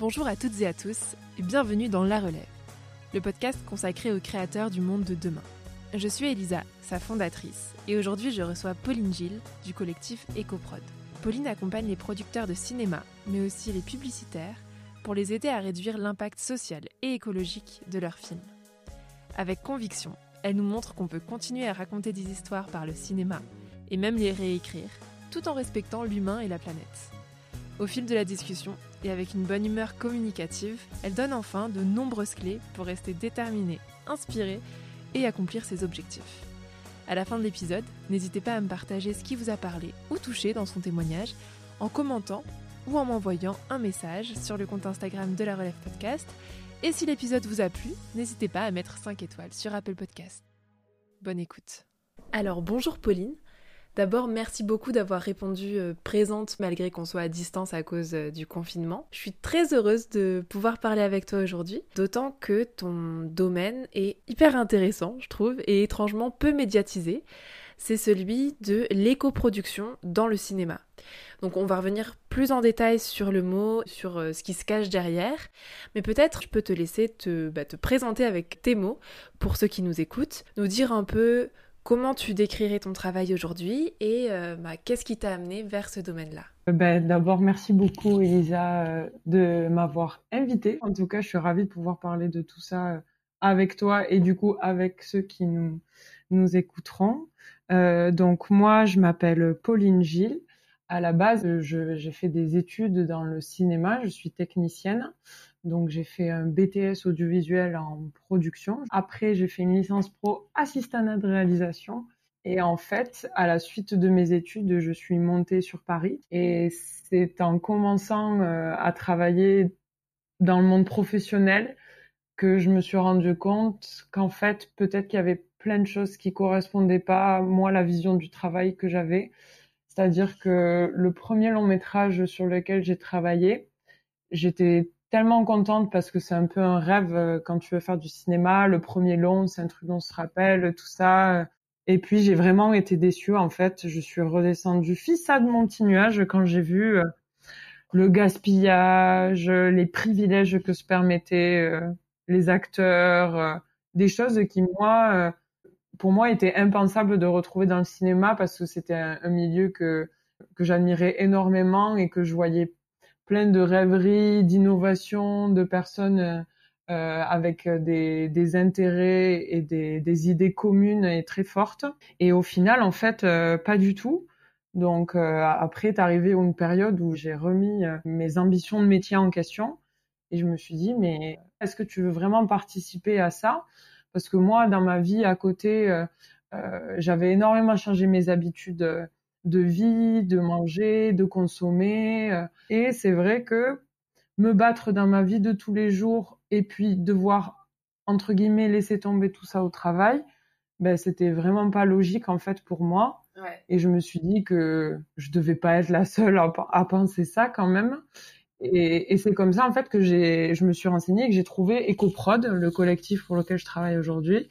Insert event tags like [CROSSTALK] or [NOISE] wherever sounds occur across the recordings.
Bonjour à toutes et à tous et bienvenue dans La Relève, le podcast consacré aux créateurs du monde de demain. Je suis Elisa, sa fondatrice, et aujourd'hui je reçois Pauline Gilles du collectif EcoProd. Pauline accompagne les producteurs de cinéma, mais aussi les publicitaires, pour les aider à réduire l'impact social et écologique de leurs films. Avec conviction, elle nous montre qu'on peut continuer à raconter des histoires par le cinéma, et même les réécrire, tout en respectant l'humain et la planète. Au fil de la discussion, et avec une bonne humeur communicative, elle donne enfin de nombreuses clés pour rester déterminée, inspirée et accomplir ses objectifs. À la fin de l'épisode, n'hésitez pas à me partager ce qui vous a parlé ou touché dans son témoignage en commentant ou en m'envoyant un message sur le compte Instagram de la Relève Podcast. Et si l'épisode vous a plu, n'hésitez pas à mettre 5 étoiles sur Apple Podcast. Bonne écoute. Alors bonjour Pauline. D'abord, merci beaucoup d'avoir répondu euh, présente malgré qu'on soit à distance à cause euh, du confinement. Je suis très heureuse de pouvoir parler avec toi aujourd'hui, d'autant que ton domaine est hyper intéressant, je trouve, et étrangement peu médiatisé. C'est celui de l'éco-production dans le cinéma. Donc on va revenir plus en détail sur le mot, sur euh, ce qui se cache derrière, mais peut-être je peux te laisser te, bah, te présenter avec tes mots pour ceux qui nous écoutent, nous dire un peu Comment tu décrirais ton travail aujourd'hui et euh, bah, qu'est-ce qui t'a amené vers ce domaine-là? Euh, ben, D'abord, merci beaucoup Elisa euh, de m'avoir invitée. En tout cas, je suis ravie de pouvoir parler de tout ça avec toi et du coup avec ceux qui nous, nous écouteront. donc moi, je m'appelle Pauline Gilles. À la base, j'ai fait des études dans le cinéma, je suis technicienne. Donc j'ai fait un BTS audiovisuel en production. Après, j'ai fait une licence pro assistante de réalisation. Et en fait, à la suite de mes études, je suis montée sur Paris. Et c'est en commençant euh, à travailler dans le monde professionnel que je me suis rendu compte qu'en fait, peut-être qu'il y avait plein de choses qui correspondaient pas à moi, la vision du travail que j'avais. C'est-à-dire que le premier long métrage sur lequel j'ai travaillé, j'étais tellement contente parce que c'est un peu un rêve euh, quand tu veux faire du cinéma. Le premier long, c'est un truc dont on se rappelle, tout ça. Et puis j'ai vraiment été déçue en fait. Je suis redescendue fissa de mon petit nuage quand j'ai vu euh, le gaspillage, les privilèges que se permettaient euh, les acteurs, des choses qui moi, pour moi, étaient impensables de retrouver dans le cinéma parce que c'était un, milieu que que j'admirais énormément et que je voyais plein de rêveries, d'innovations, de personnes euh, euh, avec des, des, intérêts et des, idées communes et très fortes. Et au final, en fait, euh, pas du tout. Donc après est arrivé une période où j'ai remis mes ambitions de métier en question et je me suis dit mais est-ce que tu veux vraiment participer à ça? Parce que moi dans ma vie à côté j'avais énormément changé mes habitudes de vie, de manger, de consommer. Euh, et c'est vrai que me battre dans ma vie de tous les jours et puis devoir, entre guillemets, laisser tomber tout ça au travail, ben, c'était vraiment pas logique en fait pour moi. Et je me suis dit que je devais pas être la seule à, penser ça quand même. Et, et c'est comme ça en fait que j'ai, je me suis renseignée et que j'ai trouvé EcoProd, le collectif pour lequel je travaille aujourd'hui,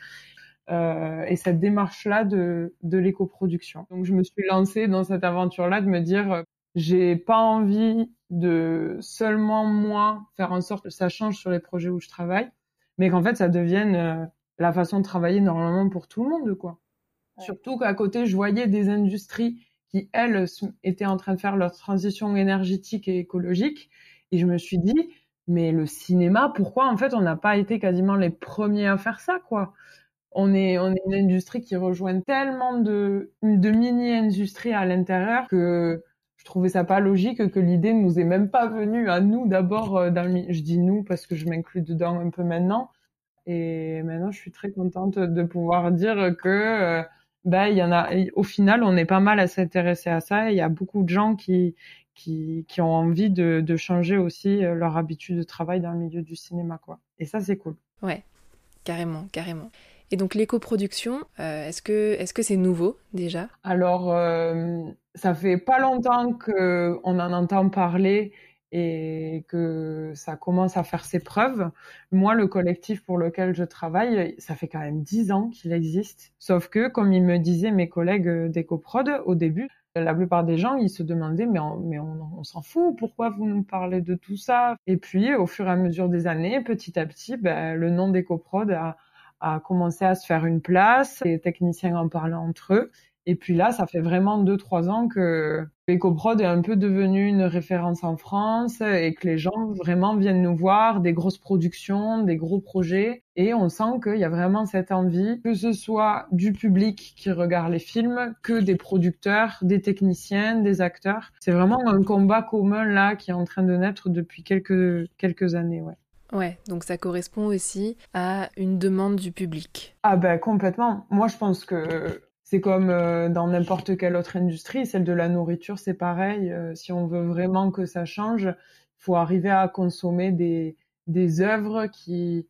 euh, et cette démarche-là de, de l'éco-production. Donc je me suis lancée dans cette aventure-là de me dire euh, j'ai pas envie de seulement moi faire en sorte que ça change sur les projets où je travaille, mais qu'en fait ça devienne euh, la façon de travailler normalement pour tout le monde, quoi. Surtout qu'à côté, je voyais des industries qui, elles, étaient en train de faire leur transition énergétique et écologique. Et je me suis dit, mais le cinéma, pourquoi en fait on n'a pas été quasiment les premiers à faire ça, quoi? On est, une industrie qui rejoint tellement de, mini-industries à l'intérieur que je trouvais ça pas logique que l'idée ne nous est même pas venue. À nous d'abord euh, je dis nous parce que je m'inclus dedans un peu maintenant. Et maintenant je suis très contente de pouvoir dire que bah, il y en a au final on est pas mal à s'intéresser à ça. Il y a beaucoup de gens qui qui, ont envie de, de changer aussi euh, leur habitude de travail dans le milieu du cinéma quoi. Et ça c'est cool. Ouais carrément carrément et donc l'éco-production, euh, est-ce que est-ce que c'est nouveau déjà? Alors euh, ça fait pas longtemps que on en entend parler et que ça commence à faire ses preuves. Moi, le collectif pour lequel je travaille, ça fait quand même dix ans qu'il existe. Sauf que, comme ils me disaient mes collègues d'EcoProd au début, la plupart des gens, ils se demandaient, mais on, mais on, s'en fout, pourquoi vous nous parlez de tout ça? Et puis, au fur et à mesure des années, petit à petit, ben, le nom d'EcoProd a, a commencé à se faire une place, les techniciens en parlaient entre eux, et puis là, ça fait vraiment deux, trois ans que EcoProd est un peu devenu une référence en France et que les gens vraiment viennent nous voir, des grosses productions, des gros projets. Et on sent qu'il y a vraiment cette envie, que ce soit du public qui regarde les films, que des producteurs, des techniciens, des acteurs. C'est vraiment un combat commun là qui est en train de naître depuis quelques, quelques années, ouais. Ouais, donc ça correspond aussi à une demande du public. Ah ben complètement. Moi je pense que c'est comme euh, dans n'importe quelle autre industrie, celle de la nourriture, c'est pareil. Euh, si on veut vraiment que ça change, il faut arriver à consommer des, des œuvres qui,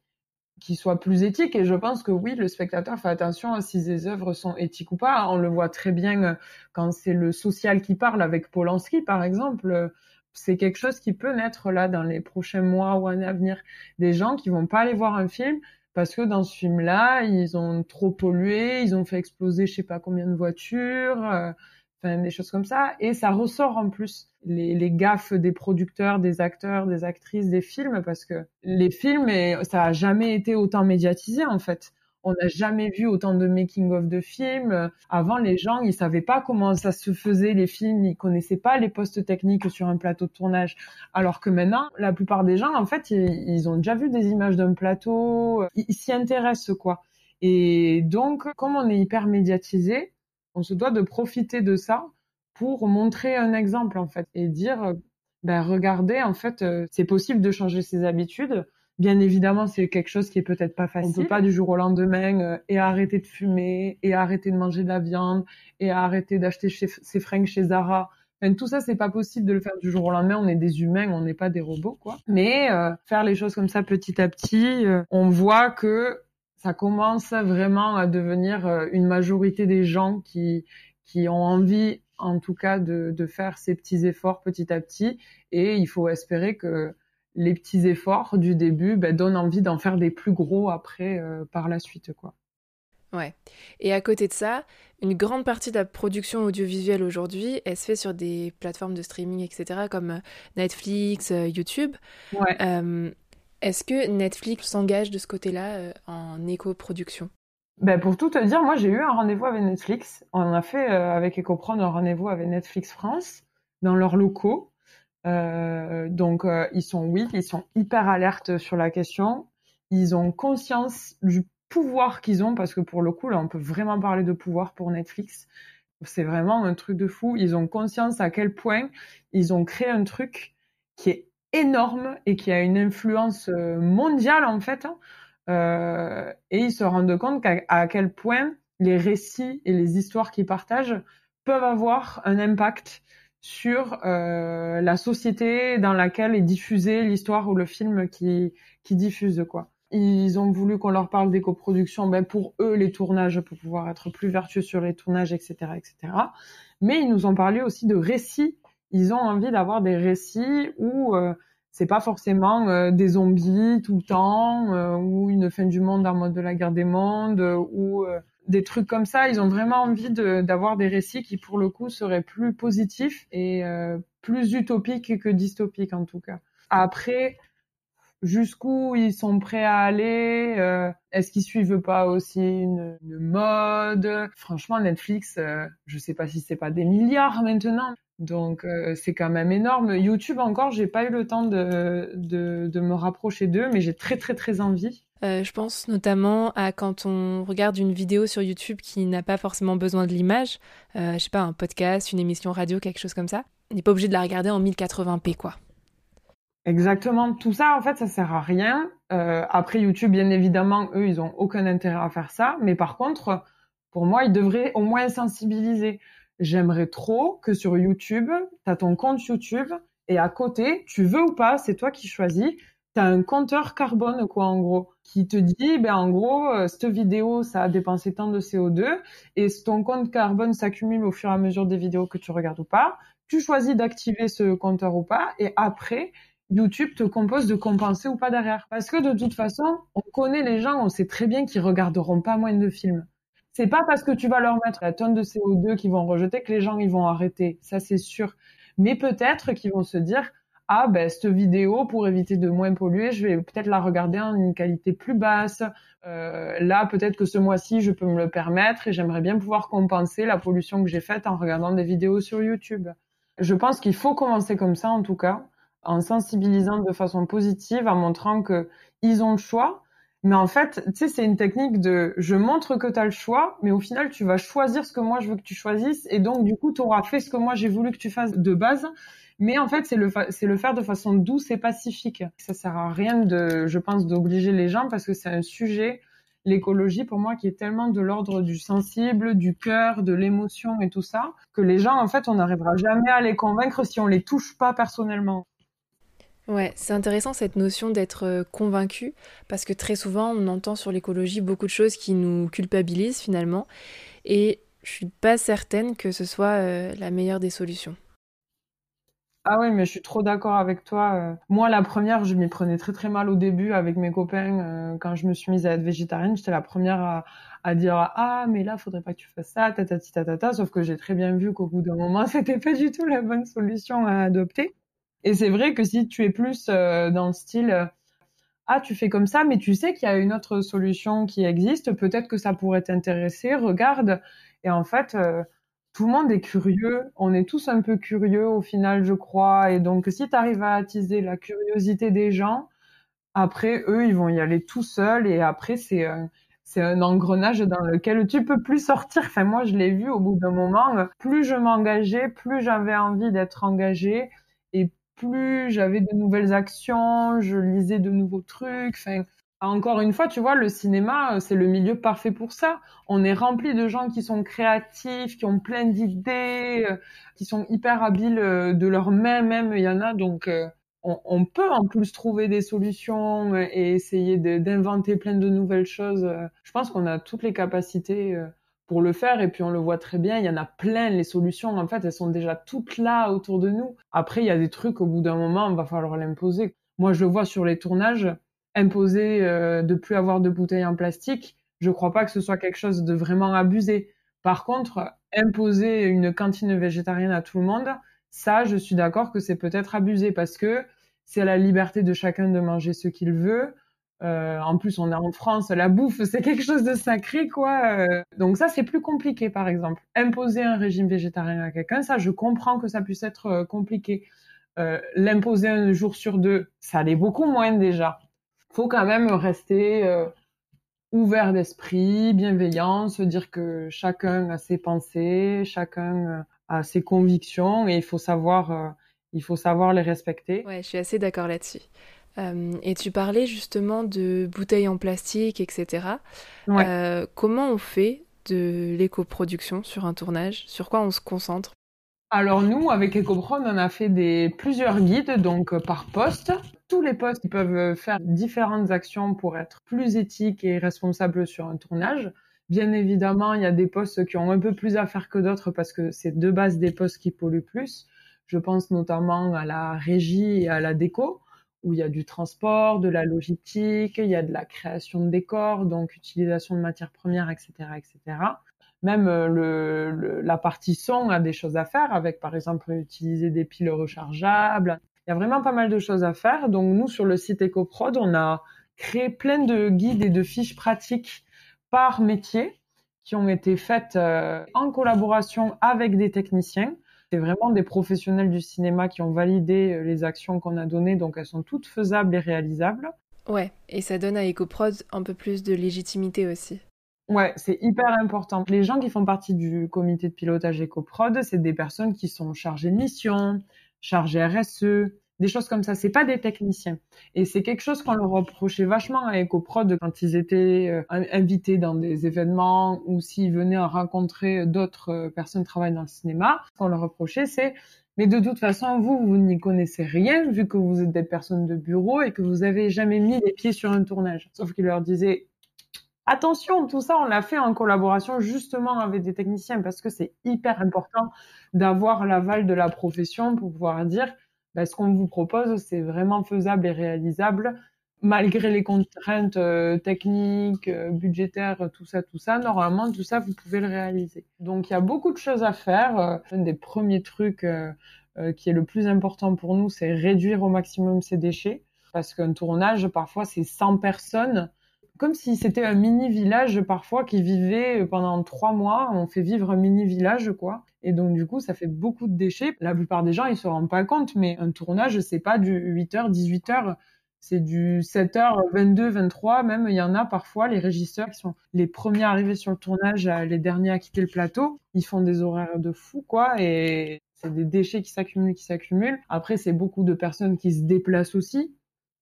qui soient plus éthiques. Et je pense que oui, le spectateur fait attention à si ces œuvres sont éthiques ou pas. On le voit très bien euh, quand c'est le social qui parle avec Polanski, par exemple. C'est quelque chose qui peut naître là dans les prochains mois ou années à venir. Des gens qui vont pas aller voir un film parce que dans ce film-là, ils ont trop pollué, ils ont fait exploser je sais pas combien de voitures, euh, enfin des choses comme ça, et ça ressort en plus les, les, gaffes des producteurs, des acteurs, des actrices, des films, parce que les films, ça a jamais été autant médiatisé en fait. On n'a jamais vu autant de making-of de films. Avant, les gens, ils savaient pas comment ça se faisait, les films. Ils connaissaient pas les postes techniques sur un plateau de tournage. Alors que maintenant, la plupart des gens, en fait, ils, ont déjà vu des images d'un plateau. Ils, s'y intéressent, quoi. Et donc, comme on est hyper médiatisé, on se doit de profiter de ça pour montrer un exemple, en fait, et dire, ben, regardez, en fait, euh, c'est possible de changer ses habitudes Bien évidemment, c'est quelque chose qui est peut-être pas facile. On peut pas du jour au lendemain euh, et arrêter de fumer et arrêter de manger de la viande et arrêter d'acheter ses fringues chez Zara. Enfin, tout ça, c'est pas possible de le faire du jour au lendemain. On est des humains, on n'est pas des robots, quoi. Mais euh, faire les choses comme ça petit à petit, euh, on voit que ça commence vraiment à devenir une majorité des gens qui qui ont envie, en tout cas, de, de faire ces petits efforts petit à petit. Et il faut espérer que les petits efforts du début ben, donnent envie d'en faire des plus gros après euh, par la suite quoi. Ouais. Et à côté de ça, une grande partie de la production audiovisuelle aujourd'hui, elle se fait sur des plateformes de streaming, etc., comme euh, Netflix, euh, YouTube. Ouais. Est-ce que Netflix s'engage de ce côté-là en éco-production? Ben pour tout te dire, moi j'ai eu un rendez-vous avec Netflix. On a fait avec EcoPron un rendez-vous avec Netflix France dans leurs locaux. Euh, donc euh, ils sont oui, ils sont hyper alertes sur la question. Ils ont conscience du pouvoir qu'ils ont parce que pour le coup là on peut vraiment parler de pouvoir pour Netflix. C'est vraiment un truc de fou. Ils ont conscience à quel point ils ont créé un truc qui est énorme et qui a une influence euh, mondiale en fait. Hein. Et ils se rendent compte à quel point les récits et les histoires qu'ils partagent peuvent avoir un impact sur euh, la société dans laquelle est diffusée l'histoire ou le film qui, qui diffuse quoi. Ils ont voulu qu'on leur parle d'éco-production, ben pour eux les tournages pour pouvoir être plus vertueux sur les tournages, etc., etc. Mais ils nous ont parlé aussi de récits. Ils ont envie d'avoir des récits où euh, c'est pas forcément euh, des zombies tout le temps, euh, ou une fin du monde en mode de la guerre des mondes, ou des trucs comme ça. Ils ont vraiment envie d'avoir des récits qui, pour le coup, seraient plus positifs et euh, plus utopiques que dystopiques, en tout cas. Après, jusqu'où ils sont prêts à aller euh, Est-ce qu'ils suivent pas aussi une, mode? Franchement, Netflix, euh, je sais pas si c'est pas des milliards maintenant. Donc euh, c'est quand même énorme. YouTube encore, j'ai pas eu le temps de, de, de me rapprocher d'eux, mais j'ai très très très envie. Euh, je pense notamment à quand on regarde une vidéo sur YouTube qui n'a pas forcément besoin de l'image, euh, je sais pas, un podcast, une émission radio, quelque chose comme ça. On n'est pas obligé de la regarder en 1080p, quoi. Exactement. Tout ça, en fait, ça sert à rien. Euh, après YouTube, bien évidemment, eux, ils ont aucun intérêt à faire ça. Mais par contre, pour moi, ils devraient au moins sensibiliser. J'aimerais trop que sur YouTube, tu as ton compte YouTube et à côté, tu veux ou pas, c'est toi qui choisis, T'as un compteur carbone, quoi, en gros, qui te dit, ben, en gros, euh, cette vidéo, ça a dépensé tant de CO2, et ton compte carbone s'accumule au fur et à mesure des vidéos que tu regardes ou pas. Tu choisis d'activer ce compteur ou pas, et après, YouTube te compose de compenser ou pas derrière. Parce que de toute façon, on connaît les gens, on sait très bien qu'ils regarderont pas moins de films. C'est pas parce que tu vas leur mettre la tonne de CO2 qu'ils vont rejeter que les gens ils vont arrêter. Ça c'est sûr. Mais peut-être qu'ils vont se dire, ah ben cette vidéo pour éviter de moins polluer, je vais peut-être la regarder en une qualité plus basse. Euh, là peut-être que ce mois-ci je peux me le permettre et j'aimerais bien pouvoir compenser la pollution que j'ai faite en regardant des vidéos sur YouTube. Je pense qu'il faut commencer comme ça en tout cas, en sensibilisant de façon positive, en montrant que ils ont le choix. Mais en fait, tu sais, c'est une technique de je montre que tu as le choix, mais au final, tu vas choisir ce que moi je veux que tu choisisses. Et donc, du coup, tu auras fait ce que moi j'ai voulu que tu fasses de base. Mais en fait, c'est le, faire de façon douce et pacifique. Ça sert à rien je pense, d'obliger les gens parce que c'est un sujet, l'écologie, pour moi, qui est tellement de l'ordre du sensible, du cœur, de l'émotion et tout ça, que les gens, en fait, on n'arrivera jamais à les convaincre si on les touche pas personnellement. Ouais, c'est intéressant cette notion d'être euh, convaincu, parce que très souvent on entend sur l'écologie beaucoup de choses qui nous culpabilisent finalement, et je suis pas certaine que ce soit euh, la meilleure des solutions. Ah oui, mais je suis trop d'accord avec toi. Euh. Moi, la première, je m'y prenais très très mal au début avec mes copains. Euh, quand je me suis mise à être végétarienne, j'étais la première à, dire ah mais là, faudrait pas que tu fasses ça, tatati tatata. Sauf que j'ai très bien vu qu'au bout d'un moment, [LAUGHS] c'était pas du tout la bonne solution à adopter. Et c'est vrai que si tu es plus euh, dans le style ah tu fais comme ça, mais tu sais qu'il y a une autre solution qui existe, peut-être que ça pourrait t'intéresser, regarde. Et en fait tout le monde est curieux, on est tous un peu curieux au final, je crois. Et donc, si tu arrives à attiser la curiosité des gens, après, eux, ils vont y aller tout seuls. Et après, c'est un, c'est un engrenage dans lequel tu peux plus sortir. Enfin, moi, je l'ai vu au bout d'un moment. Plus je m'engageais, plus j'avais envie d'être engagée. Et plus j'avais de nouvelles actions, je lisais de nouveaux trucs. Encore une fois, tu vois, le cinéma, euh, c'est le milieu parfait pour ça. On est rempli de gens qui sont créatifs, qui ont plein d'idées, euh, qui sont hyper habiles euh, de leur main même. Il y en a donc, on, peut en plus trouver des solutions et essayer d'inventer plein de nouvelles choses. Je pense qu'on a toutes les capacités pour le faire et puis on le voit très bien. Il y en a plein. Les solutions, en fait, elles sont déjà toutes là autour de nous. Après, il y a des trucs au bout d'un moment, il va falloir l'imposer. Moi, je le vois sur les tournages imposer euh, de plus avoir de bouteilles en plastique, je crois pas que ce soit quelque chose de vraiment abusé. Par contre, imposer une cantine végétarienne à tout le monde, ça, je suis d'accord que c'est peut-être abusé parce que c'est la liberté de chacun de manger ce qu'il veut. Euh, en plus, on est en France, la bouffe, c'est quelque chose de sacré, quoi. Euh, donc ça, c'est plus compliqué, par exemple. Imposer un régime végétarien à quelqu'un, ça, je comprends que ça puisse être compliqué. L'imposer un jour sur deux, ça l'est beaucoup moins déjà faut quand même rester euh, ouvert d'esprit, bienveillant, se dire que chacun a ses pensées, chacun euh, a ses convictions et il faut savoir, euh, il faut savoir les respecter. Ouais, je suis assez d'accord là-dessus. et tu parlais justement de bouteilles en plastique, etc. comment on fait de l'éco-production sur un tournage? Sur quoi on se concentre? Alors nous, avec EcoProd, on a fait plusieurs guides, donc euh, par poste. Tous les postes peuvent faire différentes actions pour être plus éthiques et responsables sur un tournage. Bien évidemment, il y a des postes qui ont un peu plus à faire que d'autres parce que c'est de base des postes qui polluent plus. Je pense notamment à la régie et à la déco, où il y a du transport, de la logistique, il y a de la création de décors, donc utilisation de matières premières, etc., etc. Même euh, la partie son a des choses à faire avec, par exemple, utiliser des piles rechargeables. Il y a vraiment pas mal de choses à faire. Donc nous, sur le site EcoProd, on a créé plein de guides et de fiches pratiques par métier qui ont été faites euh, en collaboration avec des techniciens. C'est vraiment des professionnels du cinéma qui ont validé euh, les actions qu'on a données, donc elles sont toutes faisables et réalisables. Ouais, et ça donne à EcoProd un peu plus de légitimité aussi. Ouais, c'est hyper important. Les gens qui font partie du comité de pilotage EcoProd, c'est des personnes qui sont chargées de mission, chargées RSE, des choses comme ça. C'est pas des techniciens. Et c'est quelque chose qu'on leur reprochait vachement à EcoProd quand ils étaient euh, invités dans des événements ou s'ils venaient à rencontrer d'autres euh, personnes qui travaillent dans le cinéma. Ce qu'on leur reprochait, c'est Mais de toute façon, vous, vous n'y connaissez rien vu que vous êtes des personnes de bureau et que vous avez jamais mis les pieds sur un tournage. Sauf qu'il leur disait Attention, tout ça, on l'a fait en collaboration justement avec des techniciens parce que c'est hyper important d'avoir l'aval de la profession pour pouvoir dire bah, ce qu'on vous propose, c'est vraiment faisable et réalisable malgré les contraintes euh, techniques, euh, budgétaires, tout ça, tout ça. Normalement, tout ça, vous pouvez le réaliser. Donc, il y a beaucoup de choses à faire. Euh, un des premiers trucs qui est le plus important pour nous, c'est réduire au maximum ces déchets parce qu'un tournage, parfois, c'est 100 personnes comme si c'était un mini village parfois qui vivait pendant trois mois. On fait vivre un mini village, quoi. Et donc, du coup, ça fait beaucoup de déchets. La plupart des gens, ils se rendent pas compte, mais un tournage, c'est pas du 8h, 18h. C'est du 7h, 22, 23. Même, il y en a parfois, les régisseurs qui sont les premiers arrivés sur le tournage, les derniers à quitter le plateau. Ils font des horaires de fou, quoi. Et c'est des déchets qui s'accumulent, qui s'accumulent. Après, c'est beaucoup de personnes qui se déplacent aussi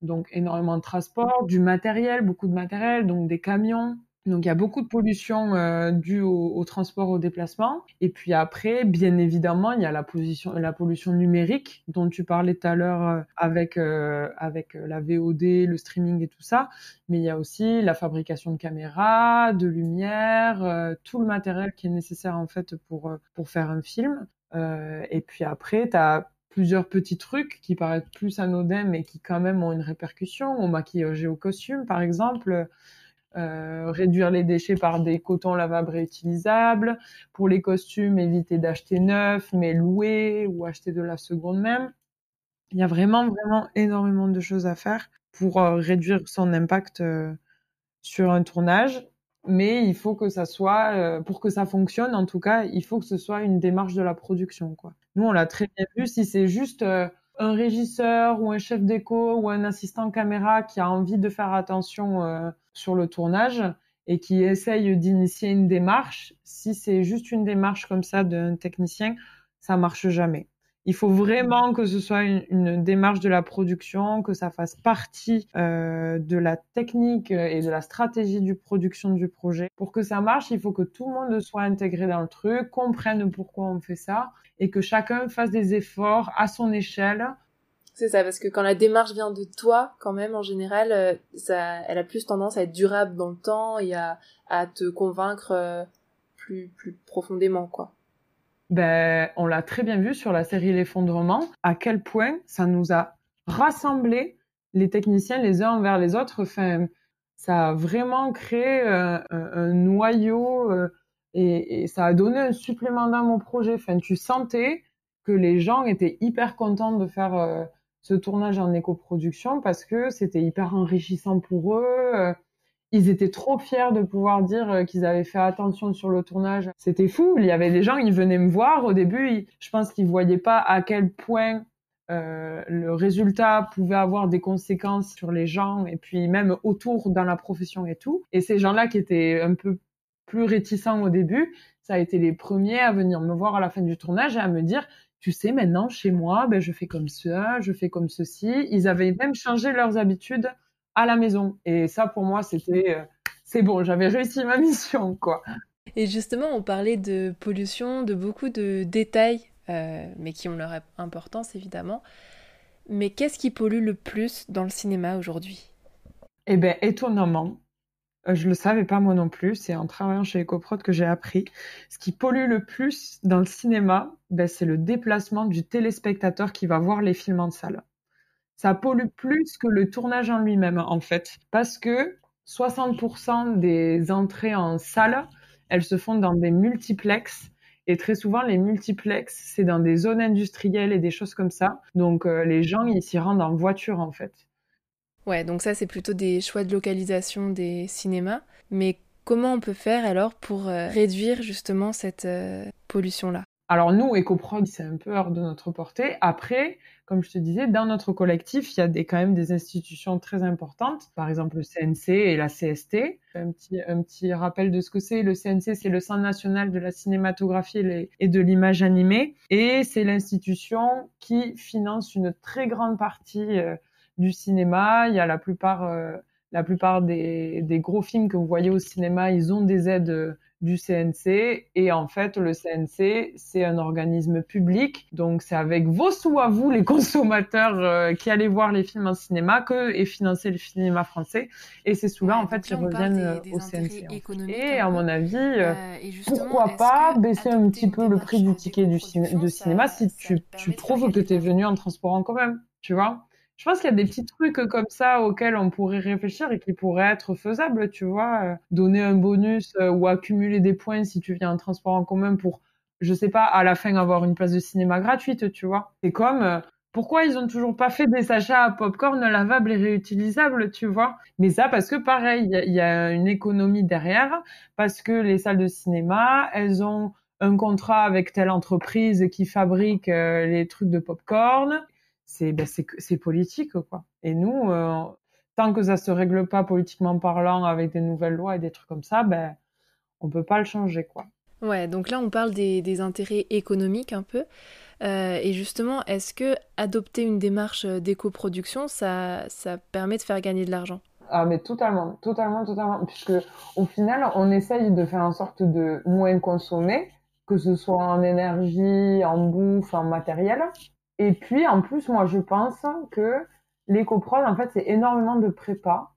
donc énormément de transport, du matériel, beaucoup de matériel, donc des camions. Donc il y a beaucoup de pollution euh, due au, transport, au déplacement. Et puis après, bien évidemment, il y a la, pollution numérique dont tu parlais tout à l'heure euh, avec euh, avec la VOD, le streaming et tout ça. Mais il y a aussi la fabrication de caméras, de lumière, tout le matériel qui est nécessaire en fait pour pour faire un film. et puis après, tu as plusieurs petits trucs qui paraissent plus anodins mais qui quand même ont une répercussion. Au maquillage et au costume par exemple euh, réduire les déchets par des cotons lavables réutilisables. Pour les costumes éviter d'acheter neuf mais louer ou acheter de la seconde même il y a vraiment vraiment énormément de choses à faire pour euh, réduire son impact euh, sur un tournage mais il faut que ça soit, euh, pour que ça fonctionne, en tout cas, il faut que ce soit une démarche de la production. Quoi. Nous, on l'a très bien vu. Si c'est juste euh, un régisseur ou un chef d'éco ou un assistant caméra qui a envie de faire attention euh, sur le tournage et qui essaye d'initier une démarche, si c'est juste une démarche comme ça d'un technicien, ça marche jamais. Il faut vraiment que ce soit une, démarche de la production, que ça fasse partie euh, de la technique et de la stratégie du production du projet. Pour que ça marche, il faut que tout le monde soit intégré dans le truc, comprenne pourquoi on fait ça et que chacun fasse des efforts à son échelle. C'est ça, parce que quand la démarche vient de toi, quand même, en général, euh, ça, elle a plus tendance à être durable dans le temps et à, à te convaincre euh, plus, plus profondément, quoi ben, on l'a très bien vu sur la série L'effondrement, à quel point ça nous a rassemblés les techniciens les uns envers les autres. Enfin, ça a vraiment créé euh, un, noyau euh, et, ça a donné un supplément d'âme au projet. Enfin, tu sentais que les gens étaient hyper contents de faire euh, ce tournage en éco-production parce que c'était hyper enrichissant pour eux ils étaient trop fiers de pouvoir dire euh, qu'ils avaient fait attention sur le tournage. C'était fou. Il y avait des gens, ils venaient me voir. Au début, je pense qu'ils voyaient pas à quel point euh, le résultat pouvait avoir des conséquences sur les gens et puis même autour dans la profession et tout. Et ces gens-là qui étaient un peu plus réticents au début, ça a été les premiers à venir me voir à la fin du tournage et à me dire tu sais, maintenant, chez moi, ben, je fais comme ça, je fais comme ceci. Ils avaient même changé leurs habitudes à la maison. Et ça, pour moi, c'était, euh, c'est bon, j'avais réussi ma mission, quoi. Et justement, on parlait de pollution, de beaucoup de détails, euh, mais qui ont leur importance évidemment. Mais qu'est-ce qui pollue le plus dans le cinéma aujourd'hui? Eh bien, étonnamment, euh, je le savais pas moi non plus, c'est en travaillant chez EcoProd que j'ai appris. Ce qui pollue le plus dans le cinéma, ben, c'est le déplacement du téléspectateur qui va voir les films en salle ça pollue plus que le tournage en lui-même, en fait. Parce que 60% des entrées en salle, elles se font dans des multiplexes. Et très souvent, les multiplexes, c'est dans des zones industrielles et des choses comme ça. Donc, euh, les gens, ils s'y rendent en voiture, en fait. Ouais, donc ça, c'est plutôt des choix de localisation des cinémas. Mais comment on peut faire alors pour euh, réduire justement cette euh, pollution-là? Alors nous, EcoProd, c'est un peu hors de notre portée. Après, comme je te disais, dans notre collectif, il y a quand même des institutions très importantes, par exemple le CNC et la CST. Un petit, rappel de ce que c'est. Le CNC, c'est le Centre national de la cinématographie et de l'image animée. Et c'est l'institution qui finance une très grande partie euh, du cinéma. Il y a la plupart... Euh, la plupart des, des, gros films que vous voyez au cinéma, ils ont des aides du CNC. Et en fait, le CNC, c'est un organisme public. Donc, c'est avec vos sous à vous, les [LAUGHS] consommateurs, euh, qui allez voir les films en cinéma, que est financé le cinéma français. Et ces sous-là, en fait, ils reviennent euh, au CNC. Et à mon avis, euh, pourquoi pas baisser un petit peu le prix du ticket du de cinéma si tu, tu prouves que tu es venu en transport en commun, tu vois? Je pense qu'il y a des petits trucs comme ça auxquels on pourrait réfléchir et qui pourraient être faisables, tu vois. Euh, donner un bonus euh, ou accumuler des points si tu viens en transport en commun pour, je sais pas, à la fin avoir une place de cinéma gratuite, tu vois. C'est comme, euh, pourquoi ils ont toujours pas fait des achats à popcorn lavables et réutilisables, tu vois? Mais ça parce que pareil, il y, a une économie derrière, parce que les salles de cinéma, elles ont un contrat avec telle entreprise qui fabrique les trucs de popcorn c'est ben, c'est politique quoi. Et nous, euh, tant que ça se règle pas politiquement parlant avec des nouvelles lois et des trucs comme ça, ben on peut pas le changer quoi. Ouais, donc là on parle des, des intérêts économiques un peu. Euh, et justement, est-ce que adopter une démarche d'éco-production, ça, ça permet de faire gagner de l'argent? Ah mais totalement, totalement, totalement, puisque au final, on essaye de faire en sorte de moins consommer, que ce soit en énergie, en bouffe, en matériel, et puis, en plus, moi, je pense que l'éco-prod, en fait, c'est énormément de prépa.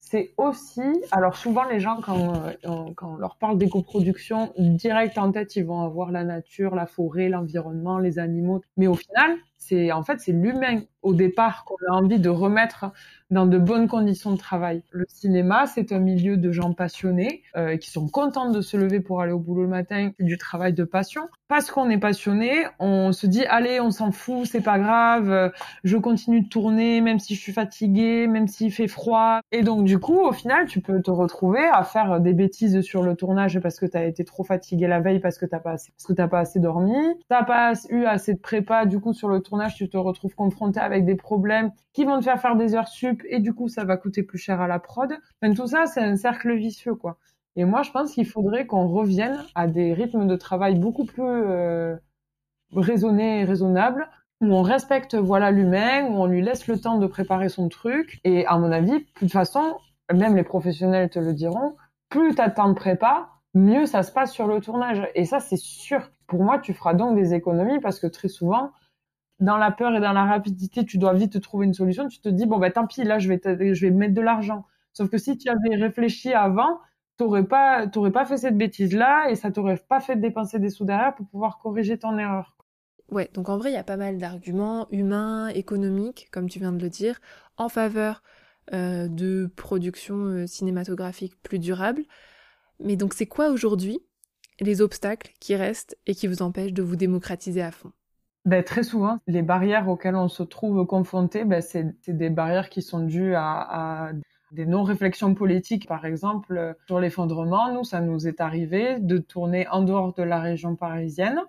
C'est aussi, alors souvent les gens quand, euh, quand on leur parle d'éco-production, direct en tête, ils vont avoir la nature, la forêt, l'environnement, les animaux. Mais au final, c'est en fait c'est l'humain au départ qu'on a envie de remettre dans de bonnes conditions de travail. Le cinéma, c'est un milieu de gens passionnés euh, qui sont contents de se lever pour aller au boulot le matin, du travail de passion. Parce qu'on est passionné, on se dit allez, on s'en fout, c'est pas grave, euh, je continue de tourner même si je suis fatigué, même s'il fait froid. Et donc du coup, au final, tu peux te retrouver à faire des bêtises sur le tournage parce que tu as été trop fatigué la veille parce que t'as pas assez parce que t'as pas assez dormi, t'as pas eu assez de prépa du coup sur le tournage, tu te retrouves confronté avec des problèmes qui vont te faire faire des heures sup et du coup ça va coûter plus cher à la prod. Enfin, tout ça c'est un cercle vicieux quoi. Et moi je pense qu'il faudrait qu'on revienne à des rythmes de travail beaucoup plus euh, raisonnés et raisonnables où on respecte voilà l'humain, où on lui laisse le temps de préparer son truc et à mon avis, de toute façon, même les professionnels te le diront, plus tu as temps de prépa, mieux ça se passe sur le tournage et ça c'est sûr. Pour moi, tu feras donc des économies parce que très souvent dans la peur et dans la rapidité, tu dois vite trouver une solution. Tu te dis bon ben tant pis, là je vais je vais mettre de l'argent. Sauf que si tu avais réfléchi avant, t'aurais pas t'aurais pas fait cette bêtise là et ça t'aurait pas fait dépenser des sous derrière pour pouvoir corriger ton erreur. Ouais, donc en vrai il y a pas mal d'arguments humains, économiques, comme tu viens de le dire, en faveur euh, de production euh, cinématographique plus durable. Mais donc c'est quoi aujourd'hui les obstacles qui restent et qui vous empêchent de vous démocratiser à fond? Ben, Très souvent, les barrières auxquelles on se trouve confronté, ben, c'est des barrières qui sont dues à, à des non-réflexions politiques. Par exemple, sur l'effondrement, nous, ça nous est arrivé de tourner en dehors de la région parisienne,